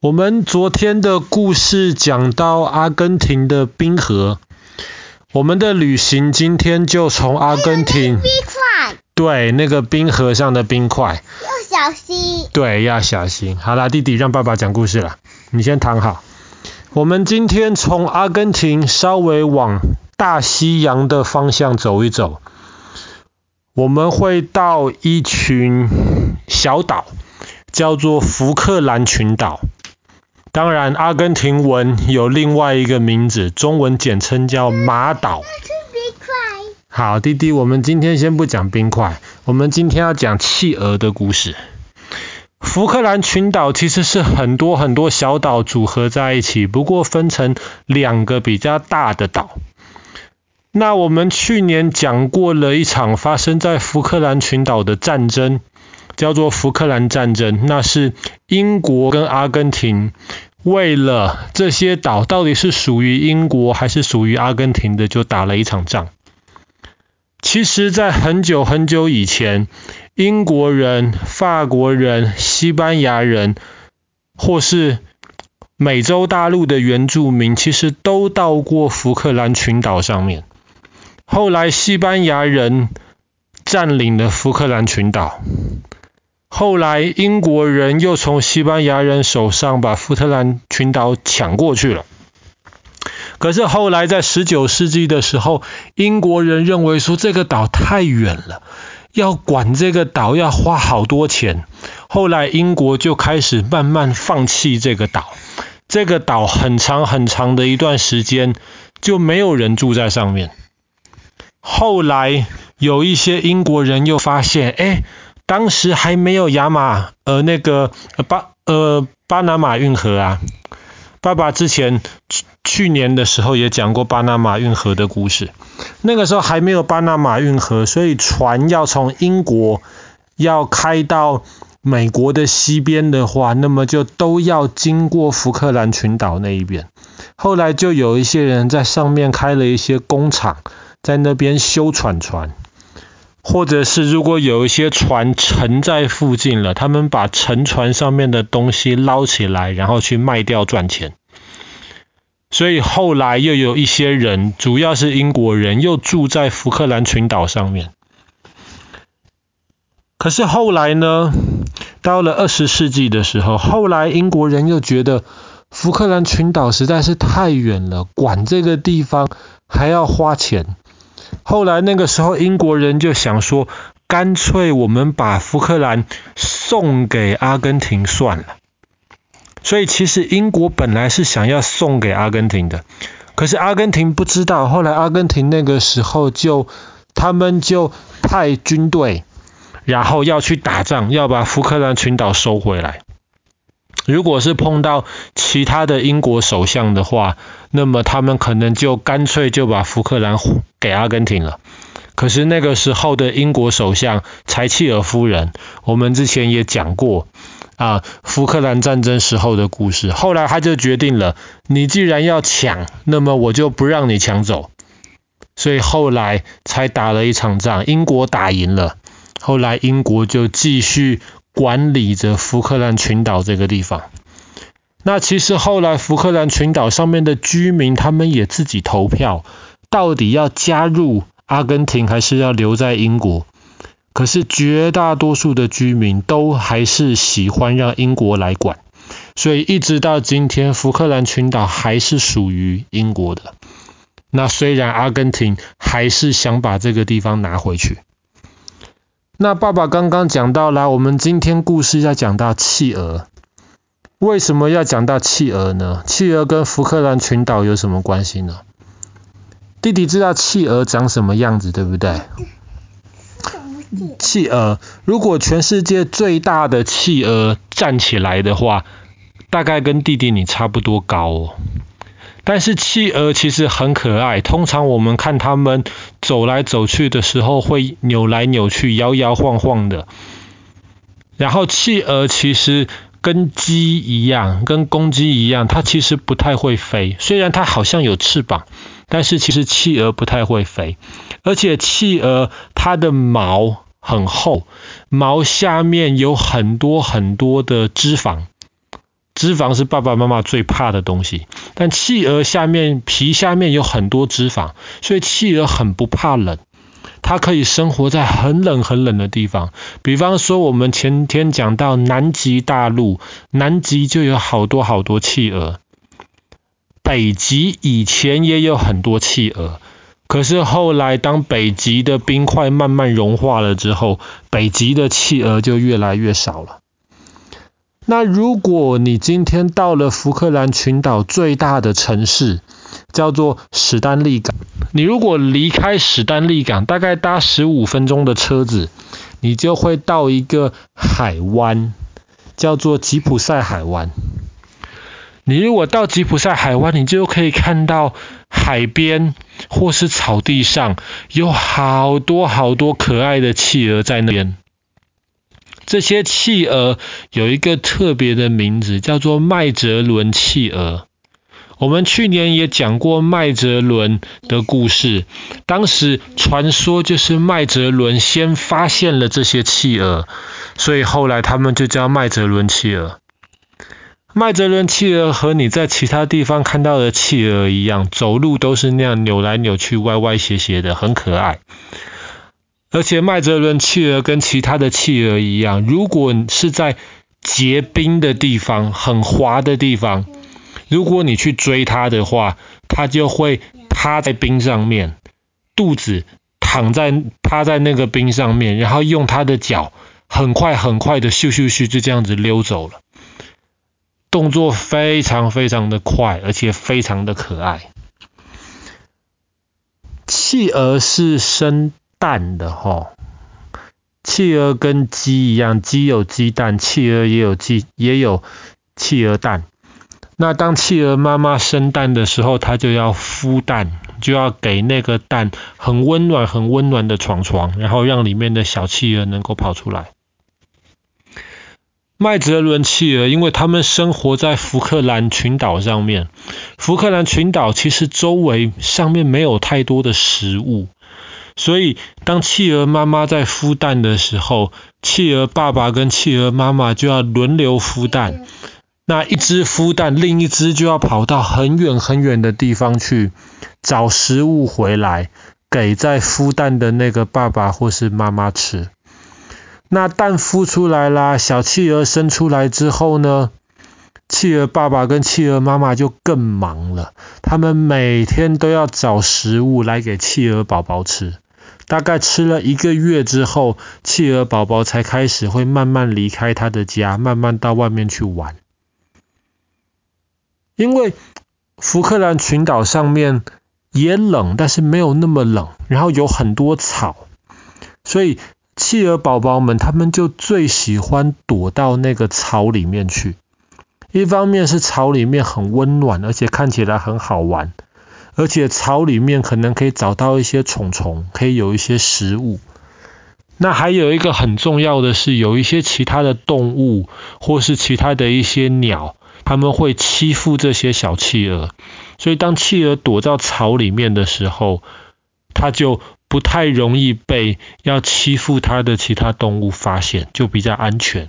我们昨天的故事讲到阿根廷的冰河，我们的旅行今天就从阿根廷，冰块，对，那个冰河上的冰块，要小心，对，要小心。好啦，弟弟让爸爸讲故事了，你先躺好。我们今天从阿根廷稍微往大西洋的方向走一走，我们会到一群小岛，叫做福克兰群岛。当然，阿根廷文有另外一个名字，中文简称叫马岛。好，弟弟，我们今天先不讲冰块，我们今天要讲企鹅的故事。福克兰群岛其实是很多很多小岛组合在一起，不过分成两个比较大的岛。那我们去年讲过了一场发生在福克兰群岛的战争。叫做福克兰战争，那是英国跟阿根廷为了这些岛到底是属于英国还是属于阿根廷的，就打了一场仗。其实，在很久很久以前，英国人、法国人、西班牙人，或是美洲大陆的原住民，其实都到过福克兰群岛上面。后来，西班牙人占领了福克兰群岛。后来英国人又从西班牙人手上把福克兰群岛抢过去了。可是后来在十九世纪的时候，英国人认为说这个岛太远了，要管这个岛要花好多钱。后来英国就开始慢慢放弃这个岛。这个岛很长很长的一段时间就没有人住在上面。后来有一些英国人又发现，哎。当时还没有亚马呃那个巴呃巴拿马运河啊，爸爸之前去去年的时候也讲过巴拿马运河的故事。那个时候还没有巴拿马运河，所以船要从英国要开到美国的西边的话，那么就都要经过福克兰群岛那一边。后来就有一些人在上面开了一些工厂，在那边修船船。或者是如果有一些船沉在附近了，他们把沉船上面的东西捞起来，然后去卖掉赚钱。所以后来又有一些人，主要是英国人，又住在福克兰群岛上面。可是后来呢，到了二十世纪的时候，后来英国人又觉得福克兰群岛实在是太远了，管这个地方还要花钱。后来那个时候，英国人就想说，干脆我们把福克兰送给阿根廷算了。所以其实英国本来是想要送给阿根廷的，可是阿根廷不知道。后来阿根廷那个时候就，他们就派军队，然后要去打仗，要把福克兰群岛收回来。如果是碰到其他的英国首相的话，那么他们可能就干脆就把福克兰给阿根廷了。可是那个时候的英国首相柴契尔夫人，我们之前也讲过啊，福克兰战争时候的故事。后来他就决定了，你既然要抢，那么我就不让你抢走。所以后来才打了一场仗，英国打赢了。后来英国就继续。管理着福克兰群岛这个地方。那其实后来福克兰群岛上面的居民，他们也自己投票，到底要加入阿根廷还是要留在英国？可是绝大多数的居民都还是喜欢让英国来管，所以一直到今天，福克兰群岛还是属于英国的。那虽然阿根廷还是想把这个地方拿回去。那爸爸刚刚讲到了，我们今天故事要讲到企鹅。为什么要讲到企鹅呢？企鹅跟福克兰群岛有什么关系呢？弟弟知道企鹅长什么样子，对不对？企鹅，如果全世界最大的企鹅站起来的话，大概跟弟弟你差不多高哦。但是企鹅其实很可爱，通常我们看它们走来走去的时候会扭来扭去、摇摇晃晃的。然后企鹅其实跟鸡一样，跟公鸡一样，它其实不太会飞。虽然它好像有翅膀，但是其实企鹅不太会飞。而且企鹅它的毛很厚，毛下面有很多很多的脂肪。脂肪是爸爸妈妈最怕的东西，但企鹅下面皮下面有很多脂肪，所以企鹅很不怕冷。它可以生活在很冷很冷的地方，比方说我们前天讲到南极大陆，南极就有好多好多企鹅。北极以前也有很多企鹅，可是后来当北极的冰块慢慢融化了之后，北极的企鹅就越来越少了。那如果你今天到了福克兰群岛最大的城市，叫做史丹利港。你如果离开史丹利港，大概搭十五分钟的车子，你就会到一个海湾，叫做吉普赛海湾。你如果到吉普赛海湾，你就可以看到海边或是草地上有好多好多可爱的企鹅在那边。这些企鹅有一个特别的名字，叫做麦哲伦企鹅。我们去年也讲过麦哲伦的故事，当时传说就是麦哲伦先发现了这些企鹅，所以后来他们就叫麦哲伦企鹅。麦哲伦企鹅和你在其他地方看到的企鹅一样，走路都是那样扭来扭去、歪歪斜斜的，很可爱。而且麦哲伦企鹅跟其他的企鹅一样，如果是在结冰的地方、很滑的地方。如果你去追它的话，它就会趴在冰上面，肚子躺在趴在那个冰上面，然后用它的脚很快很快的咻咻咻就这样子溜走了，动作非常非常的快，而且非常的可爱。企鹅是生蛋的齁，企鹅跟鸡一样，鸡有鸡蛋，企鹅也有鸡也有企鹅蛋。那当企鹅妈妈生蛋的时候，它就要孵蛋，就要给那个蛋很温暖、很温暖的床床，然后让里面的小企鹅能够跑出来。麦哲伦企鹅，因为他们生活在福克兰群岛上面，福克兰群岛其实周围上面没有太多的食物，所以当企鹅妈妈在孵蛋的时候，企鹅爸爸跟企鹅妈妈就要轮流孵蛋。那一只孵蛋，另一只就要跑到很远很远的地方去找食物回来，给在孵蛋的那个爸爸或是妈妈吃。那蛋孵出来啦，小企鹅生出来之后呢，企鹅爸爸跟企鹅妈妈就更忙了，他们每天都要找食物来给企鹅宝宝吃。大概吃了一个月之后，企鹅宝宝才开始会慢慢离开他的家，慢慢到外面去玩。因为福克兰群岛上面也冷，但是没有那么冷，然后有很多草，所以企鹅宝宝们他们就最喜欢躲到那个草里面去。一方面是草里面很温暖，而且看起来很好玩，而且草里面可能可以找到一些虫虫，可以有一些食物。那还有一个很重要的是，有一些其他的动物或是其他的一些鸟。他们会欺负这些小企鹅，所以当企鹅躲到草里面的时候，它就不太容易被要欺负它的其他动物发现，就比较安全。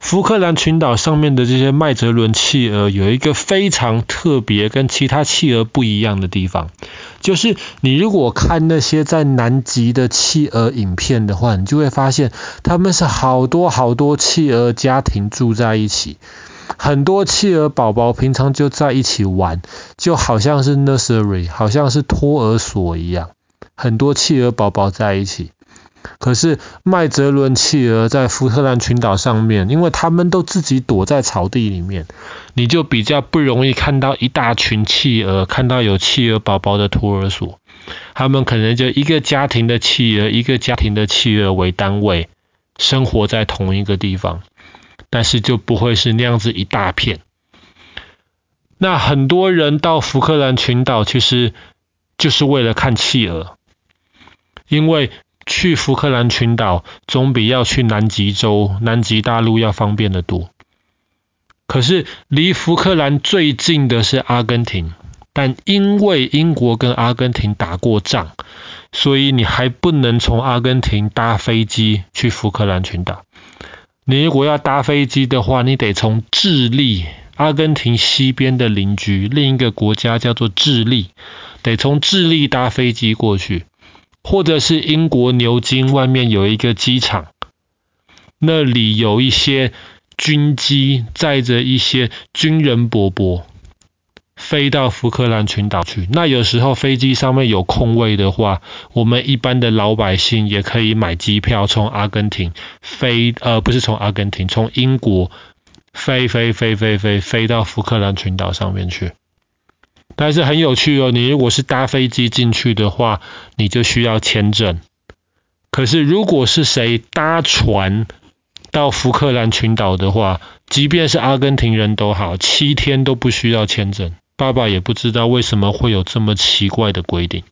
福克兰群岛上面的这些麦哲伦企鹅有一个非常特别、跟其他企鹅不一样的地方，就是你如果看那些在南极的企鹅影片的话，你就会发现他们是好多好多企鹅家庭住在一起，很多企鹅宝宝平常就在一起玩，就好像是 nursery，好像是托儿所一样，很多企鹅宝宝在一起。可是麦哲伦企鹅在福克兰群岛上面，因为他们都自己躲在草地里面，你就比较不容易看到一大群企鹅，看到有企鹅宝宝的托儿所。他们可能就一个家庭的企鹅，一个家庭的企鹅为单位，生活在同一个地方，但是就不会是那样子一大片。那很多人到福克兰群岛，其实就是为了看企鹅，因为。去福克兰群岛总比要去南极洲、南极大陆要方便得多。可是离福克兰最近的是阿根廷，但因为英国跟阿根廷打过仗，所以你还不能从阿根廷搭飞机去福克兰群岛。你如果要搭飞机的话，你得从智利，阿根廷西边的邻居，另一个国家叫做智利，得从智利搭飞机过去，或者是英国牛津外面有一个机场，那里有一些军机载着一些军人伯伯。飞到福克兰群岛去。那有时候飞机上面有空位的话，我们一般的老百姓也可以买机票从阿根廷飞，呃，不是从阿根廷，从英国飞飞飞飞飞飞到福克兰群岛上面去。但是很有趣哦，你如果是搭飞机进去的话，你就需要签证。可是如果是谁搭船到福克兰群岛的话，即便是阿根廷人都好，七天都不需要签证。爸爸也不知道为什么会有这么奇怪的规定。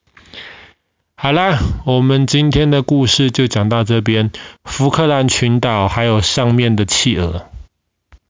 好啦，我们今天的故事就讲到这边。福克兰群岛还有上面的企鹅。